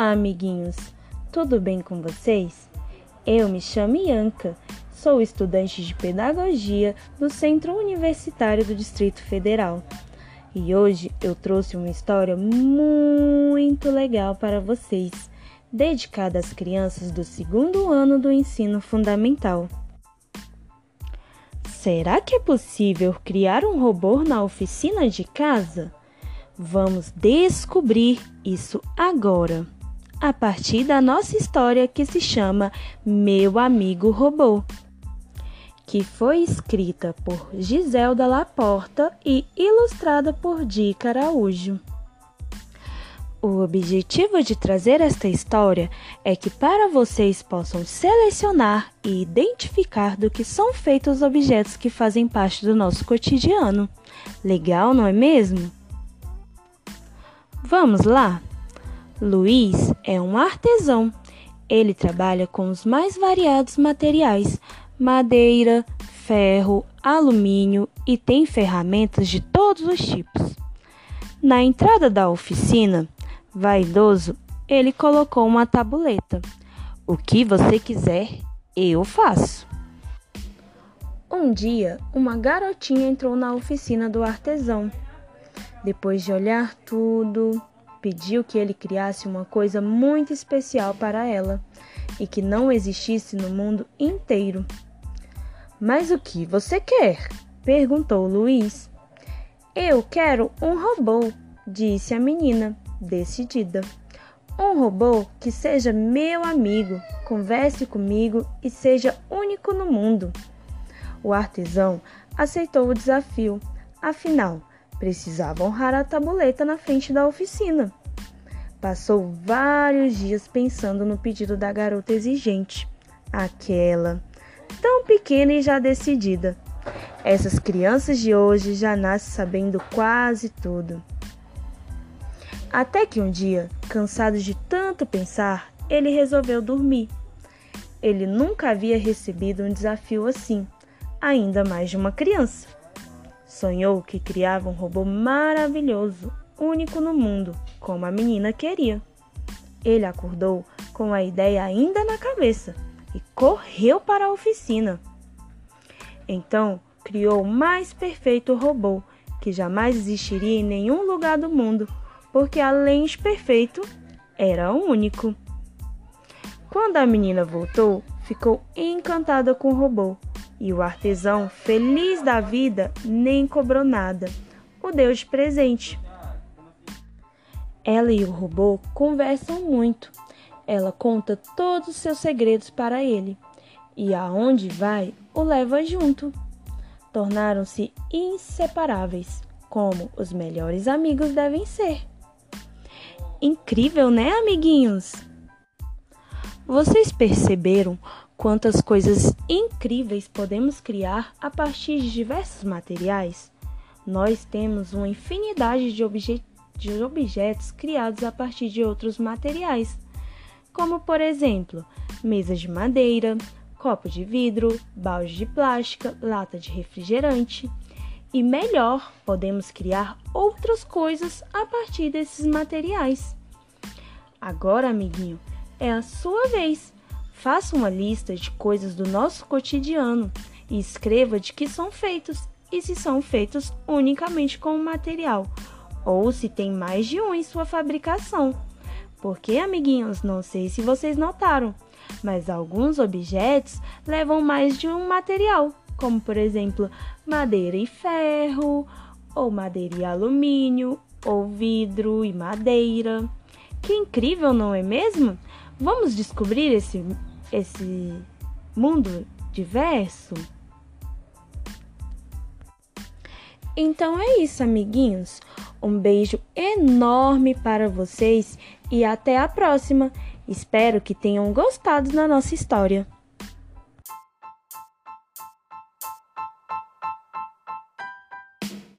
Olá, amiguinhos! Tudo bem com vocês? Eu me chamo Ianca, sou estudante de Pedagogia do Centro Universitário do Distrito Federal. E hoje eu trouxe uma história muito legal para vocês, dedicada às crianças do segundo ano do ensino fundamental. Será que é possível criar um robô na oficina de casa? Vamos descobrir isso agora, a partir da nossa história que se chama Meu Amigo Robô, que foi escrita por Giselda Laporta e ilustrada por Dica Araújo. O objetivo de trazer esta história é que para vocês possam selecionar e identificar do que são feitos os objetos que fazem parte do nosso cotidiano. Legal, não é mesmo? Vamos lá? Luiz é um artesão. Ele trabalha com os mais variados materiais: madeira, ferro, alumínio e tem ferramentas de todos os tipos. Na entrada da oficina, vaidoso, ele colocou uma tabuleta. O que você quiser, eu faço. Um dia, uma garotinha entrou na oficina do artesão. Depois de olhar tudo, pediu que ele criasse uma coisa muito especial para ela e que não existisse no mundo inteiro. Mas o que você quer? perguntou Luiz. Eu quero um robô, disse a menina, decidida. Um robô que seja meu amigo, converse comigo e seja único no mundo. O artesão aceitou o desafio, afinal, Precisava honrar a tabuleta na frente da oficina. Passou vários dias pensando no pedido da garota exigente, aquela, tão pequena e já decidida. Essas crianças de hoje já nascem sabendo quase tudo. Até que um dia, cansado de tanto pensar, ele resolveu dormir. Ele nunca havia recebido um desafio assim, ainda mais de uma criança. Sonhou que criava um robô maravilhoso, único no mundo, como a menina queria. Ele acordou com a ideia ainda na cabeça e correu para a oficina. Então, criou o mais perfeito robô que jamais existiria em nenhum lugar do mundo, porque além de perfeito, era único. Quando a menina voltou, ficou encantada com o robô e o artesão, feliz da vida, nem cobrou nada. O deu de presente. Ela e o robô conversam muito. Ela conta todos os seus segredos para ele e aonde vai, o leva junto. Tornaram-se inseparáveis, como os melhores amigos devem ser. Incrível, né, amiguinhos? Vocês perceberam quantas coisas incríveis podemos criar a partir de diversos materiais? Nós temos uma infinidade de, obje de objetos criados a partir de outros materiais, como por exemplo, mesas de madeira, copo de vidro, balde de plástica, lata de refrigerante. E melhor, podemos criar outras coisas a partir desses materiais. Agora, amiguinho, é a sua vez. Faça uma lista de coisas do nosso cotidiano e escreva de que são feitos e se são feitos unicamente com o material ou se tem mais de um em sua fabricação. Porque, amiguinhos, não sei se vocês notaram, mas alguns objetos levam mais de um material, como por exemplo madeira e ferro, ou madeira e alumínio, ou vidro e madeira. Que incrível, não é mesmo? Vamos descobrir esse esse mundo diverso? Então é isso, amiguinhos. Um beijo enorme para vocês e até a próxima. Espero que tenham gostado da nossa história.